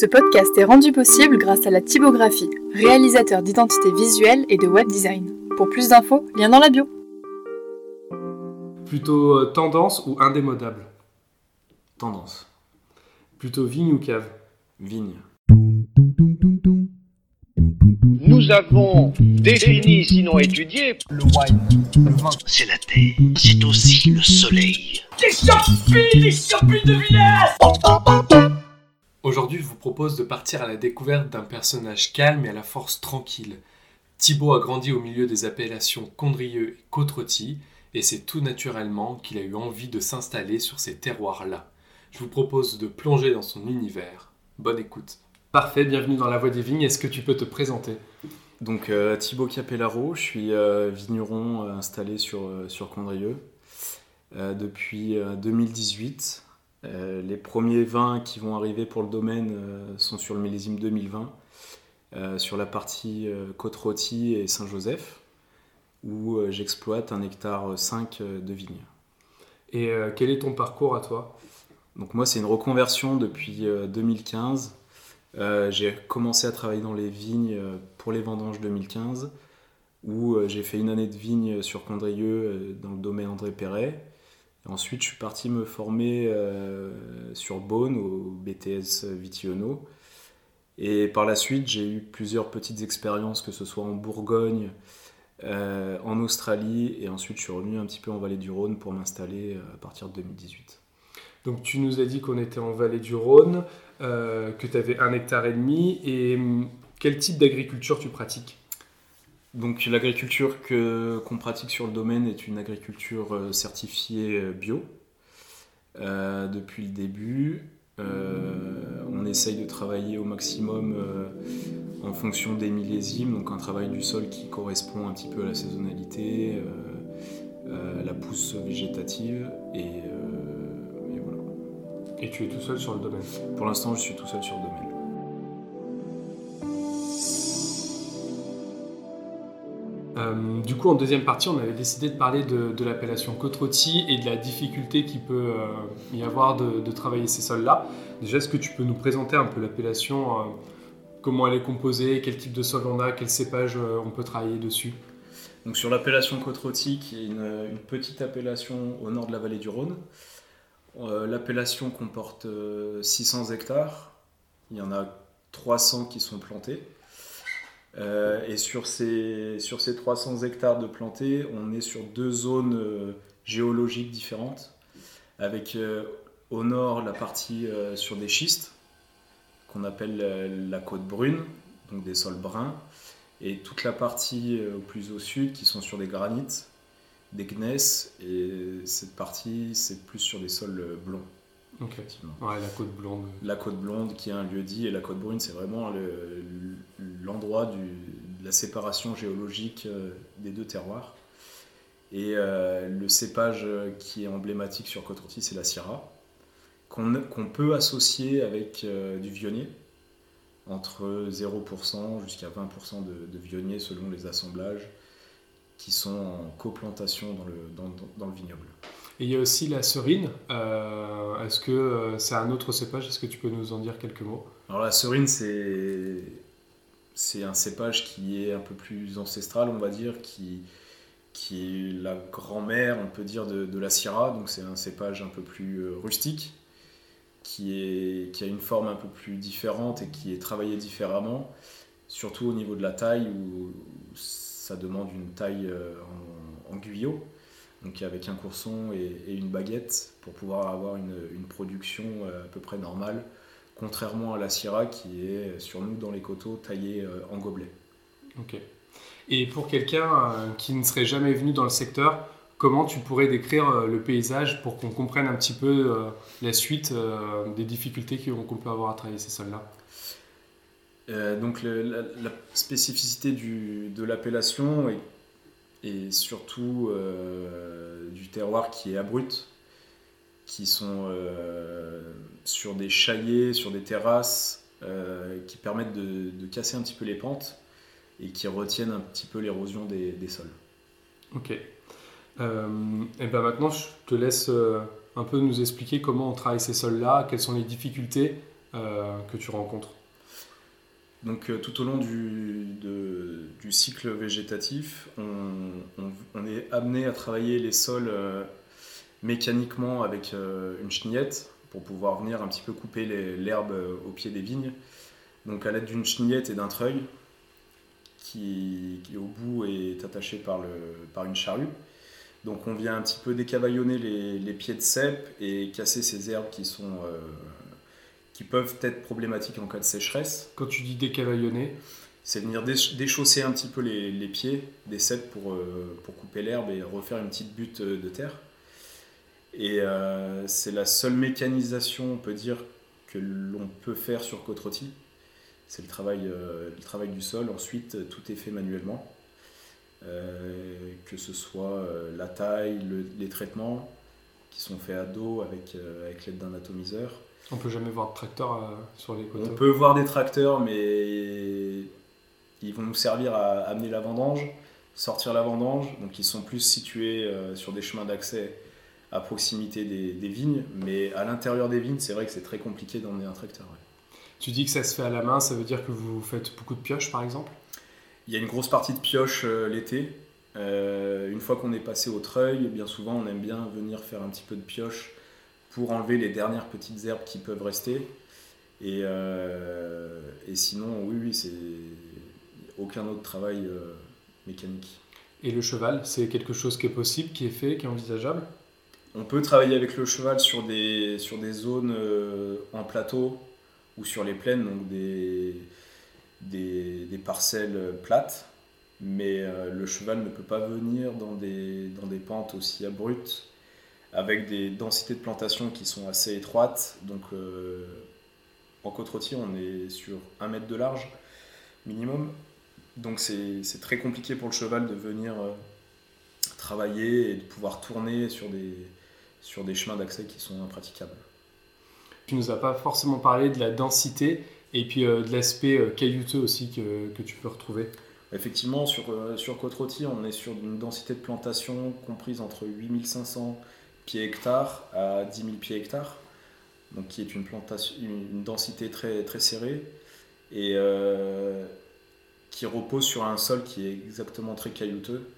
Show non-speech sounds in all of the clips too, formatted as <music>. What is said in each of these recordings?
Ce podcast est rendu possible grâce à la typographie, réalisateur d'identité visuelle et de web design. Pour plus d'infos, lien dans la bio. Plutôt euh, tendance ou indémodable? Tendance. Plutôt vigne ou cave? Vigne. Nous avons défini, sinon étudié, le wine, le vin. C'est la terre, c'est aussi le soleil. Des champignons, des champignons de village Aujourd'hui, je vous propose de partir à la découverte d'un personnage calme et à la force tranquille. Thibaut a grandi au milieu des appellations Condrieux et côte et c'est tout naturellement qu'il a eu envie de s'installer sur ces terroirs-là. Je vous propose de plonger dans son univers. Bonne écoute. Parfait, bienvenue dans La Voix des Vignes. Est-ce que tu peux te présenter? Donc euh, Thibaut Capellaro, je suis euh, vigneron euh, installé sur, sur Condrieux depuis 2018. Les premiers vins qui vont arriver pour le domaine sont sur le millésime 2020, sur la partie Côte-Rôtie et Saint-Joseph, où j'exploite un hectare 5 de vignes. Et quel est ton parcours à toi? Donc moi c'est une reconversion depuis 2015 euh, j'ai commencé à travailler dans les vignes euh, pour les vendanges 2015, où euh, j'ai fait une année de vigne sur Condrieux dans le domaine André Perret. Ensuite, je suis parti me former sur Beaune, au BTS Vitiono. Et par la suite, j'ai eu plusieurs petites expériences, que ce soit en Bourgogne, en Australie, et ensuite je suis revenu un petit peu en Vallée du Rhône pour m'installer à partir de 2018. Donc tu nous as dit qu'on était en Vallée du Rhône. Euh, que tu avais un hectare et demi. Et hum, quel type d'agriculture tu pratiques? Donc l'agriculture que, qu'on pratique sur le domaine est une agriculture euh, certifiée euh, bio depuis le début. on essaye de travailler au maximum en fonction des millésimes, donc un travail du sol qui correspond un petit peu à la saisonnalité, la pousse végétative et et tu es tout seul sur le domaine? Pour l'instant, je suis tout seul sur le domaine. Euh, du coup, en deuxième partie, on avait décidé de parler de, l'appellation côte et de la difficulté qu'il peut euh, y avoir de, travailler ces sols-là. Déjà, est-ce que tu peux nous présenter un peu l'appellation, euh, comment elle est composée, quel type de sol on a, quel cépage on peut travailler dessus? Sur l'appellation côte qui est une, petite appellation au nord de la vallée du Rhône, l'appellation comporte 600 euh, hectares. Il y en a 300 qui sont plantés. Euh, et sur ces, sur ces 300 hectares de plantés, on est sur deux zones géologiques différentes. Avec au nord la partie sur des schistes, qu'on appelle la côte brune, donc des sols bruns. Et toute la partie plus au sud qui sont sur des granites, des gneiss et cette partie c'est plus sur des sols blonds. Ouais, la côte blonde. La côte blonde qui est un lieu dit et la côte brune c'est vraiment l'endroit de la séparation géologique euh, des deux terroirs. Et euh, le cépage qui est emblématique sur côte rôtie c'est la Syrah qu'on peut associer avec euh, du vionnier entre 0% jusqu'à 20% de, de vionnier selon les assemblages qui sont en coplantation dans le, dans, dans, le vignoble. Et il y a aussi la serine. Euh, est-ce que euh, c'est un autre cépage? Est-ce que tu peux nous en dire quelques mots? Alors la serine, c'est c'est un cépage qui est un peu plus ancestral, on va dire, qui, qui est la grand-mère, on peut dire, de, la Syrah. Donc c'est un cépage un peu plus euh, rustique, qui, est, qui a une forme un peu plus différente et qui est travaillé différemment, surtout au niveau de la taille, où ça demande une taille euh, en, guyot, donc avec un courson et, une baguette pour pouvoir avoir une, production euh, à peu près normale, contrairement à la Syrah qui est sur nous dans les coteaux taillée euh, en gobelet. Ok. Et pour quelqu'un qui ne serait jamais venu dans le secteur, comment tu pourrais décrire le paysage pour qu'on comprenne un petit peu la suite des difficultés qu'on peut avoir à travailler ces sols-là? Euh, donc la, spécificité de l'appellation est, surtout euh, du terroir qui est abrupt, qui sont euh, sur des chaillets, sur des terrasses, qui permettent de, casser un petit peu les pentes et qui retiennent un petit peu l'érosion des, sols. Ok. et ben maintenant, je te laisse un peu nous expliquer comment on travaille ces sols-là, quelles sont les difficultés euh, que tu rencontres Donc euh, tout au long du, cycle végétatif, on, est amené à travailler les sols euh, mécaniquement avec euh, une chenillette pour pouvoir venir un petit peu couper l'herbe au pied des vignes. Donc à l'aide d'une chenillette et d'un treuil qui, au bout est attaché par une charrue. Donc on vient un petit peu décavaillonner les, les pieds de cèpe et casser ces herbes qui sont... qui peuvent être problématiques en cas de sécheresse. Quand tu dis décavaillonner, C'est venir déch- déchausser un petit peu les, les pieds des cèpes pour, euh, pour couper l'herbe et refaire une petite butte euh, de terre. Et euh, c'est la seule mécanisation, on peut dire, que l'on peut faire sur côte rôtie. C'est le travail, euh, le travail du sol. Ensuite, tout est fait manuellement. Euh, que ce soit la taille, le- les traitements qui sont faits à dos avec, avec l'aide d'un atomiseur. On peut jamais voir de tracteur euh, sur les On coteaux. peut voir des tracteurs, mais ils vont nous servir à amener la vendange, sortir la vendange. Donc ils sont plus situés euh, sur des chemins d'accès à proximité des, des vignes. Mais à l'intérieur des vignes, c'est vrai que c'est très compliqué d'emmener un tracteur. ouais. Tu dis que ça se fait à la main, ça veut dire que vous faites beaucoup de pioches par exemple? Il y a une grosse partie de pioche euh, l'été. Une fois qu'on est passé au treuil, bien souvent on aime bien venir faire un petit peu de pioche pour enlever les dernières petites herbes qui peuvent rester. Et, euh, et sinon, oui, oui, c'est aucun autre travail euh, mécanique. Et le cheval, c'est quelque chose qui est possible, qui est fait, qui est envisageable? On peut travailler avec le cheval sur des, sur des zones euh, en plateau ou sur les plaines, donc des, des, des parcelles plates, mais le cheval ne peut pas venir dans des, dans des pentes aussi abruptes, avec des densités de plantation qui sont assez étroites. Donc euh, en côte rôtie, on est sur un mètre de large minimum, donc c'est très compliqué pour le cheval de venir euh, travailler et de pouvoir tourner sur des, sur des chemins d'accès qui sont impraticables. Tu nous as pas forcément parlé de la densité et puis euh, de l'aspect caillouteux aussi que, que tu peux retrouver. Effectivement, sur, sur côte rôtie, on est sur une densité de plantation comprise entre 8500 pieds hectares à 10 000 pieds hectares, donc qui est une, plantation, une, densité très, très serrée et euh, qui repose sur un sol qui est exactement très caillouteux,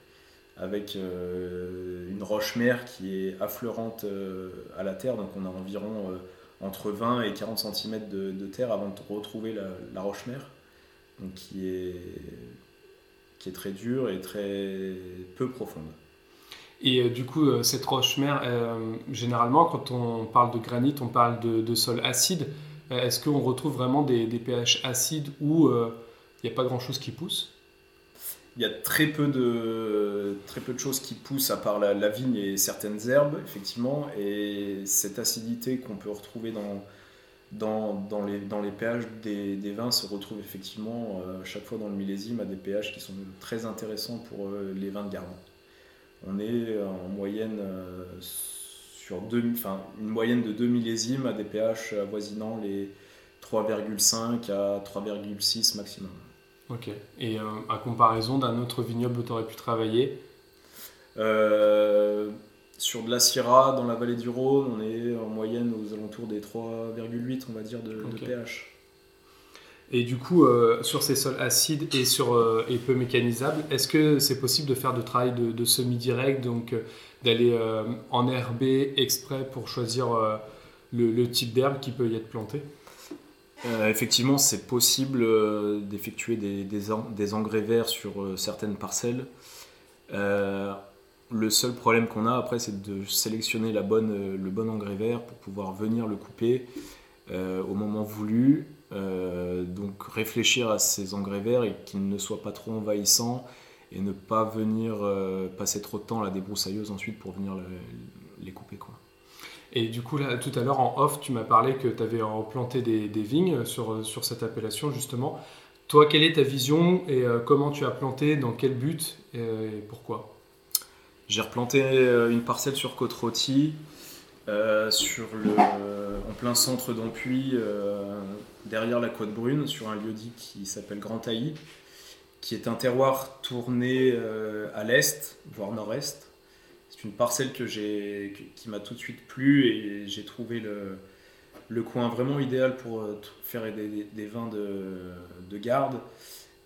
avec euh, une roche-mère qui est affleurante euh, à la terre, donc on a environ entre 20 et 40 cm de, terre avant de retrouver la, la roche-mère, donc qui est qui est très dure et très peu profonde. Et euh, du coup, euh, cette roche-mère, euh, généralement, quand on parle de granit, on parle de, sol acide. Est-ce qu'on retrouve vraiment des, pH acides où il n'y a pas grand-chose qui pousse? Il y a très peu de, très peu de choses qui poussent à part la, vigne et certaines herbes, effectivement, et cette acidité qu'on peut retrouver dans, dans, les, dans les pH des, vins se retrouve effectivement euh, chaque fois dans le millésime à des pH qui sont très intéressants pour les vins de Garden. On est en moyenne euh, sur deux, enfin, une moyenne de 2 millésimes à des pH avoisinant les 3,5 à 3,6 maximum. Ok. Et euh, à comparaison d'un autre vignoble où tu aurais pu travailler, Euh, sur de la Syrah, dans la vallée du Rhône, on est en moyenne aux alentours des 3,8 on va dire de, pH. Et du coup, euh, sur ces sols acides et, sur, euh, et peu mécanisables, est-ce que c'est possible de faire de travail de, semi-direct, donc euh, d'aller euh, enherber exprès pour choisir le, type d'herbe qui peut y être planté Euh, effectivement, c'est possible d'effectuer des, des, en- des engrais verts sur certaines parcelles. Le seul problème qu'on a après, c'est de sélectionner la bonne, le bon engrais vert pour pouvoir venir le couper au moment voulu. Euh, donc réfléchir à ces engrais verts et qu'ils ne soient pas trop envahissants et ne pas venir euh, passer trop de temps à la débroussailleuse ensuite pour venir le- les couper. Quoi. Et du coup, là, tout à l'heure, en off, tu m'as parlé que tu avais planté des, des vignes sur, sur cette appellation, justement. Toi, quelle est ta vision et euh, comment tu as planté, dans quel but euh, et pourquoi? J'ai replanté une parcelle sur côte rôtie, euh, sur le, en plein centre d'Ampuy, euh, derrière la côte brune, sur un lieu-dit qui s'appelle Grand Tailly, qui est un terroir tourné euh, à l'est, voire nord-est. C'est une parcelle que j'ai, qui m'a tout de suite plu et j'ai trouvé le, coin vraiment idéal pour euh, faire des, vins de, de garde.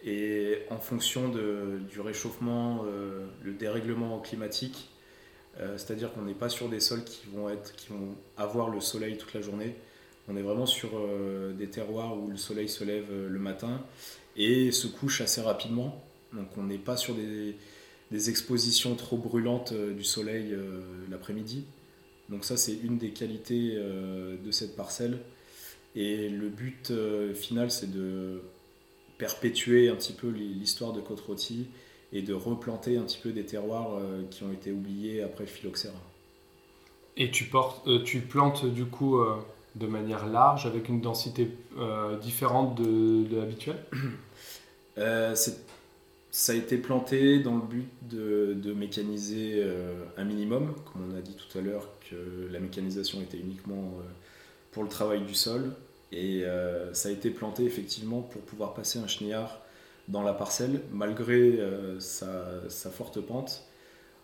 Et en fonction du réchauffement, euh, le dérèglement climatique, euh, c'est-à-dire qu'on n'est pas sur des sols qui vont, être, qui vont avoir le soleil toute la journée. On est vraiment sur euh, des terroirs où le soleil se lève euh, le matin et se couche assez rapidement. Donc on n'est pas sur des, des expositions trop brûlantes du soleil l'après-midi. Donc ça c'est une des qualités de cette parcelle. Et le but final c'est de perpétuer un petit peu l'histoire de Côte-Rôtie et de replanter un petit peu des terroirs euh, qui ont été oubliés après phylloxéra. Et tu, portes, euh, tu plantes du coup euh, de manière large avec une densité différente de, de l'habituel? <clears throat> C'est- ça a été planté dans le but de, de mécaniser euh, un minimum, comme on a dit tout à l'heure que la mécanisation était uniquement euh, pour le travail du sol. Et euh, ça a été planté effectivement pour pouvoir passer un chenillard dans la parcelle, malgré euh, sa, forte pente.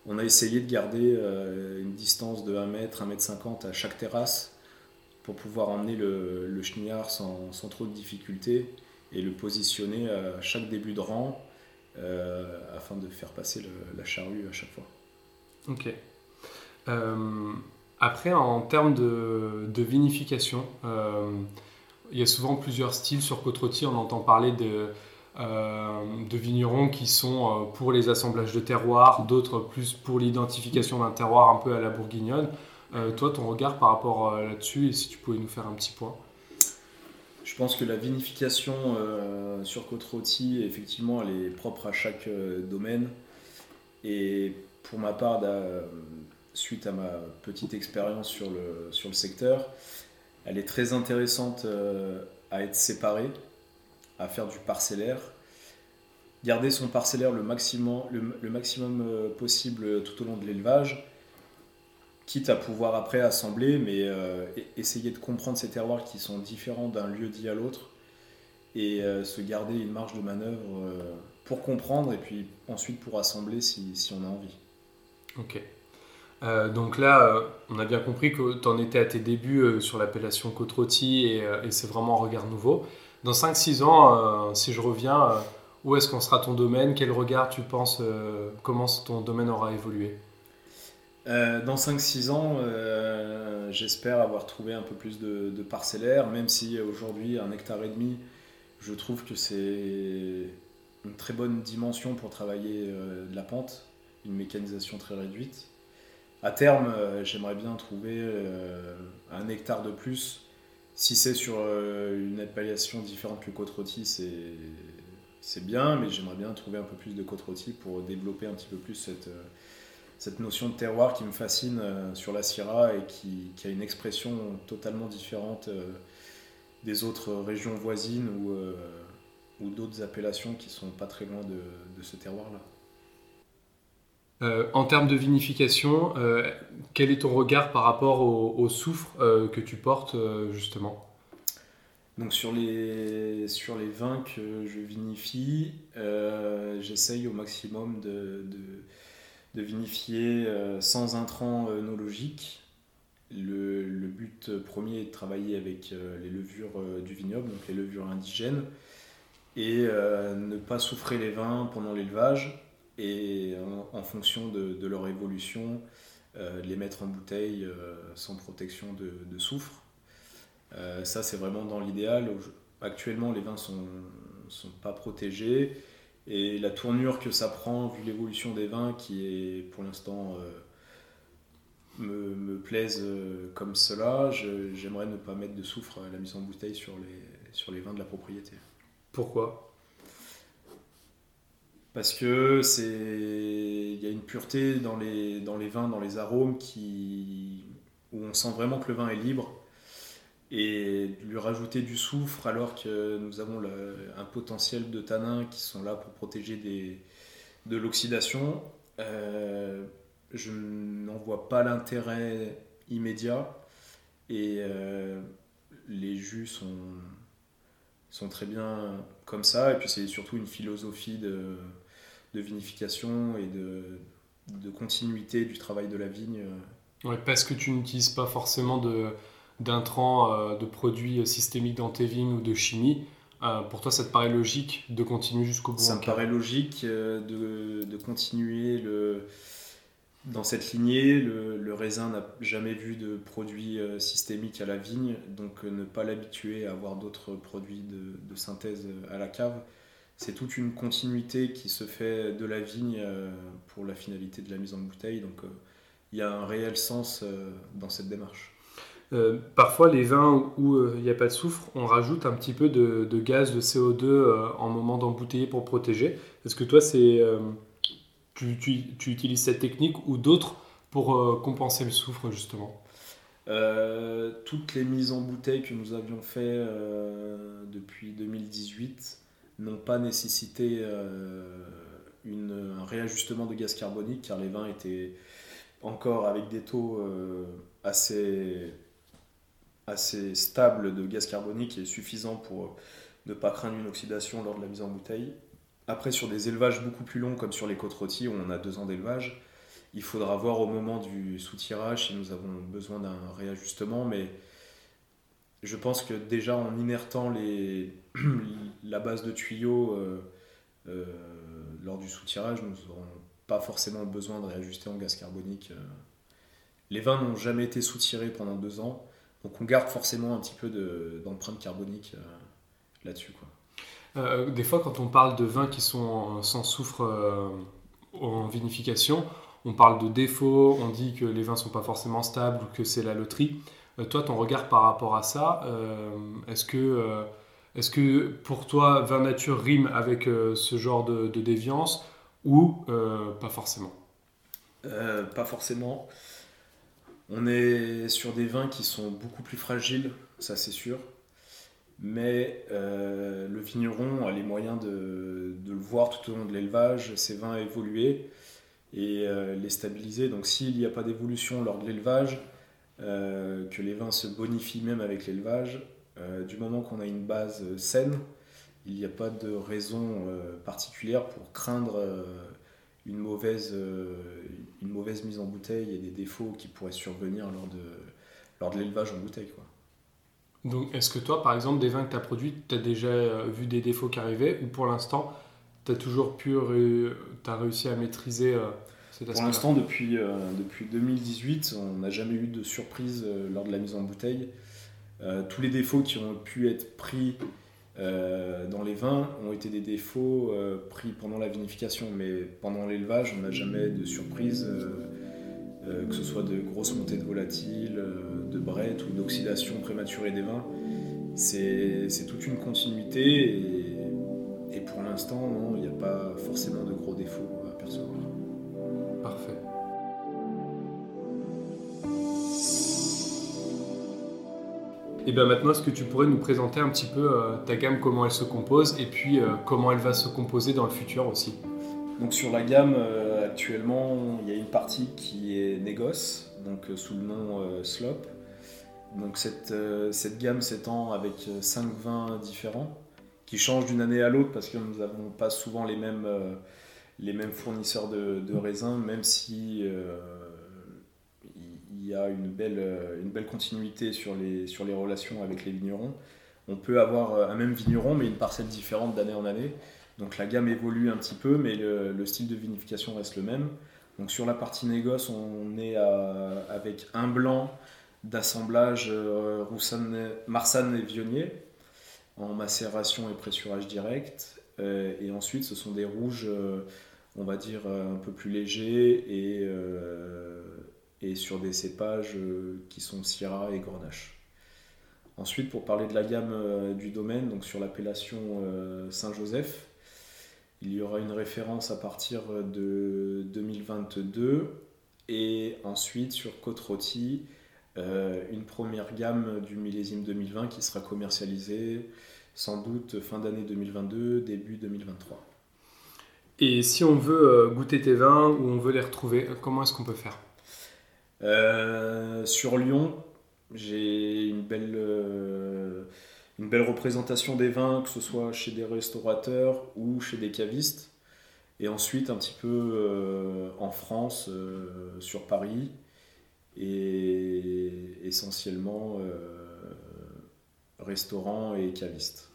On a essayé de garder euh, une distance de 1 mètre, 1 mètre 50 à chaque terrasse pour pouvoir emmener le, le chenillard sans, trop de difficultés et le positionner à chaque début de rang euh, afin de faire passer la charrue à chaque fois. Ok. Après, en termes de, vinification, il y a souvent plusieurs styles sur Côte-Rôtie. On entend parler de, de vignerons qui sont euh, pour les assemblages de terroirs, d'autres plus pour l'identification d'un terroir un peu à la bourguignonne. Euh, toi, ton regard par rapport euh, là-dessus, et si tu pouvais nous faire un petit point Je pense que la vinification euh, sur Côte-Rôtie, effectivement, elle est propre à chaque euh, domaine. Et pour ma part, suite à ma petite expérience sur le, sur le secteur, elle est très intéressante euh, à être séparée, à faire du parcellaire. Garder son parcellaire le maximum, le, maximum euh, possible tout au long de l'élevage, quitte à pouvoir après assembler, mais euh, e- essayer de comprendre ces terroirs qui sont différents d'un lieu dit à l'autre et euh, se garder une marge de manœuvre pour comprendre et puis ensuite pour assembler si, on a envie. Ok. Donc là, on a bien compris que tu en étais à tes débuts sur l'appellation Côte-Rôtie et, et c'est vraiment un regard nouveau. Dans 5-6 ans, euh, si je reviens, euh, où est-ce qu'on sera ton domaine? Quel regard tu penses euh, Comment ton domaine aura évolué? Dans 5-6 ans, j'espère avoir trouvé un peu plus de, de parcellaires, même si aujourd'hui, un hectare et demi, je trouve que c'est une très bonne dimension pour travailler de la pente, une mécanisation très réduite. À terme, j'aimerais bien trouver un hectare de plus. Si c'est sur euh, une appellation différente que côte-rôtie, c'est c'est bien, mais j'aimerais bien trouver un peu plus de côte-rôtie pour développer un petit peu plus cette, euh, cette notion de terroir qui me fascine euh, sur la Syrah et qui, qui a une expression totalement différente des autres régions voisines ou, ou d'autres appellations qui sont pas très loin de, de ce terroir-là. Euh, En termes de vinification, euh, quel est ton regard par rapport au, soufre euh, que tu portes justement? Donc sur les, sur les vins que je vinifie, j'essaye au maximum de, de, vinifier sans intrants œnologiques. Le, le but premier est de travailler avec les levures du vignoble, donc les levures indigènes, et ne pas souffrer les vins pendant l'élevage, et en, en fonction de, leur évolution, euh, les mettre en bouteille euh, sans protection de, soufre. Euh, ça, c'est vraiment dans l'idéal. Actuellement, les vins sont, sont pas protégés. Et la tournure que ça prend, vu l'évolution des vins, qui est pour l'instant euh, me, me plaise euh, comme cela, j'aimerais ne pas mettre de soufre à la mise en bouteille sur les, sur les vins de la propriété. Pourquoi? Parce que c'est il y a une pureté dans les, dans les vins, dans les arômes qui où on sent vraiment que le vin est libre. Et lui rajouter du soufre alors que nous avons un potentiel de tanins qui sont là pour protéger des, de l'oxydation, euh, je n'en vois pas l'intérêt immédiat. Et euh, les jus sont, sont très bien comme ça. Et puis c'est surtout une philosophie de, de vinification et de, de continuité du travail de la vigne. Ouais, parce que tu n'utilises pas forcément de, d'intrants, euh, de produits systémiques dans tes vignes ou de chimie. Euh, pour toi, ça te paraît logique de continuer jusqu'au bout Ça me paraît logique euh, de, de continuer le, dans cette lignée. Le, le raisin n'a jamais vu de produits euh, systémiques à la vigne, donc euh, ne pas l'habituer à avoir d'autres produits de, de synthèse à la cave. C'est toute une continuité qui se fait de la vigne euh, pour la finalité de la mise en bouteille. Donc euh, il y a un réel sens euh, dans cette démarche. Euh, parfois, les vins où euh, il n'y a pas de soufre, on rajoute un petit peu de, de gaz, de CO2 euh, en moment d'embouteiller pour protéger. Est-ce que toi, c'est, tu, tu- tu utilises cette technique ou d'autres pour compenser le soufre, justement? Toutes les mises en bouteille que nous avions fait depuis 2018 n'ont pas nécessité euh, un réajustement de gaz carbonique car les vins étaient encore avec des taux euh, assez, assez stables de gaz carbonique et suffisants pour ne pas craindre une oxydation lors de la mise en bouteille. Après, sur des élevages beaucoup plus longs comme sur les côtes rôties où on a deux ans d'élevage, il faudra voir au moment du sous-tirage si nous avons besoin d'un réajustement, mais je pense que déjà en inertant les, la base de tuyaux euh, euh, lors du sous-tirage, nous n'aurons pas forcément besoin de réajuster en gaz carbonique. euh. Les vins n'ont jamais été sous-tirés pendant deux ans, donc on garde forcément un petit peu de- d'empreinte carbonique là-dessus. Des fois, quand on parle de vins qui sont sans soufre en vinification, on parle de défauts, on dit que les vins sont pas forcément stables ou que c'est la loterie. Toi, ton regard par rapport à ça, est-ce que, est-ce que pour toi, vin nature rime avec euh, ce genre de, déviance ou euh, pas forcément? Euh, pas forcément. On est sur des vins qui sont beaucoup plus fragiles, ça c'est sûr. Mais le vigneron a les moyens de, de le voir tout au long de l'élevage, ces vins évoluer et les stabiliser. Donc s'il n'y a pas d'évolution lors de l'élevage, que les vins se bonifient même avec l'élevage, du moment qu'on a une base saine, il n'y a pas de raison euh, particulière pour craindre euh, une mauvaise, euh, une mauvaise mise en bouteille et des défauts qui pourraient survenir lors de, lors de l'élevage en bouteille. Quoi. Donc, est-ce que toi, par exemple, des vins que tu as produits, tu as déjà euh, vu des défauts qui arrivaient ou pour l'instant, tu as toujours pu, t'as réussi à maîtriser euh, cet Pour l'instant, depuis, euh, depuis 2018, on n'a jamais eu de surprise euh, lors de la mise en bouteille. Euh, tous les défauts qui ont pu être pris euh, dans les vins ont été des défauts euh, pris pendant la vinification, mais pendant l'élevage, on n'a jamais de surprise, que ce soit de grosses montées de volatiles, de brettes ou d'oxydation prématurée des vins. C'est toute une continuité et, pour l'instant, il n'y a pas forcément de gros défauts à percevoir. Et bien maintenant, est-ce que tu pourrais nous présenter un petit peu euh, ta gamme, comment elle se compose, et puis euh, comment elle va se composer dans le futur aussi? Donc sur la gamme, euh, actuellement, il y a une partie qui est négoce, donc sous le nom Slop. Donc cette, cette gamme s'étend avec 5 vins différents, qui changent d'une année à l'autre parce que nous n'avons pas souvent les mêmes, les mêmes fournisseurs de, raisins, même si il y a une belle, euh, une belle continuité sur les, sur les relations avec les vignerons. On peut avoir euh, un même vigneron, mais une parcelle différente d'année en année. Donc la gamme évolue un petit peu, mais le, le style de vinification reste le même. Donc sur la partie négoce, on est avec un blanc d'assemblage euh, Marsanne et Vionnier en macération et pressurage direct. Euh, et ensuite, ce sont des rouges, on va dire, un peu plus légers et, et sur des cépages euh, qui sont Syrah et Grenache. Ensuite, pour parler de la gamme euh, du domaine, donc sur l'appellation euh, Saint-Joseph, il y aura une référence à partir de 2022 et ensuite sur Côte-Rôtie, euh, une première gamme du millésime 2020 qui sera commercialisée sans doute fin d'année 2022, début 2023. Et si on veut goûter tes vins ou on veut les retrouver, comment est-ce qu'on peut faire? Euh, sur Lyon, j'ai une belle, euh, une belle représentation des vins, que ce soit chez des restaurateurs ou chez des cavistes. Et ensuite, un petit peu euh, en France, sur Paris. et essentiellement euh, restaurant et caviste.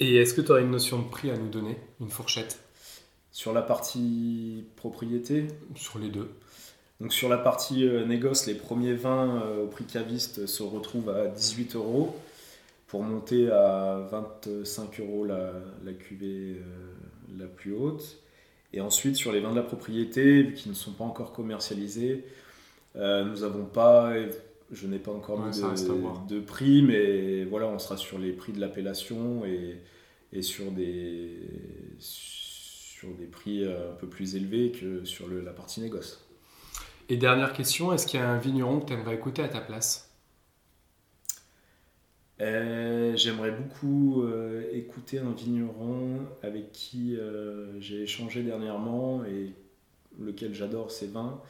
Et est-ce que tu aurais une notion de prix à nous donner? Une fourchette? Sur la partie propriété, Sur les deux. Donc sur la partie euh, négoce, les premiers vins euh, au prix caviste se retrouvent à 18 euros pour monter à 25 euros la, la cuvée euh, la plus haute. Et ensuite, sur les vins de la propriété, vu qu'ils ne sont pas encore commercialisés, euh, nous n'avons pas, je n'ai pas encore Ouais, mis de, de prix, mais voilà, on sera sur les prix de l'appellation et, et sur, des, sur des prix euh, un peu plus élevés que sur le- la partie négoce. Et dernière question, est-ce qu'il y a un vigneron que tu aimerais écouter à ta place? Euh, J'aimerais beaucoup euh, écouter un vigneron avec qui euh, j'ai échangé dernièrement et lequel j'adore ses vins.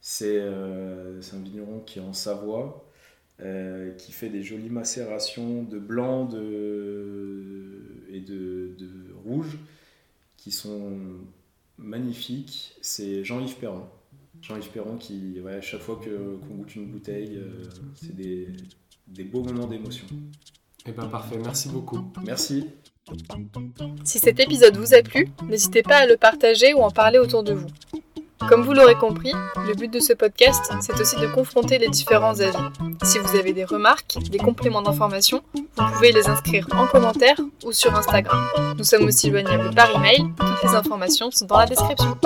C'est un vigneron qui est en Savoie, qui fait des jolies macérations de blanc et de, rouge qui sont magnifiques. C'est Jean-Yves Perron. Jean-Yves Perron qui, ouais, à chaque fois que- qu'on goûte une bouteille, euh, c'est des, des beaux moments d'émotion. Eh ben parfait, merci beaucoup. Merci. Si cet épisode vous a plu, n'hésitez pas à le partager ou en parler autour de vous. Comme vous l'aurez compris, le but de ce podcast, c'est aussi de confronter les différents avis. Si vous avez des remarques, des compléments d'information, vous pouvez les inscrire en commentaire ou sur Instagram. Nous sommes aussi joignables par email, toutes les informations sont dans la description.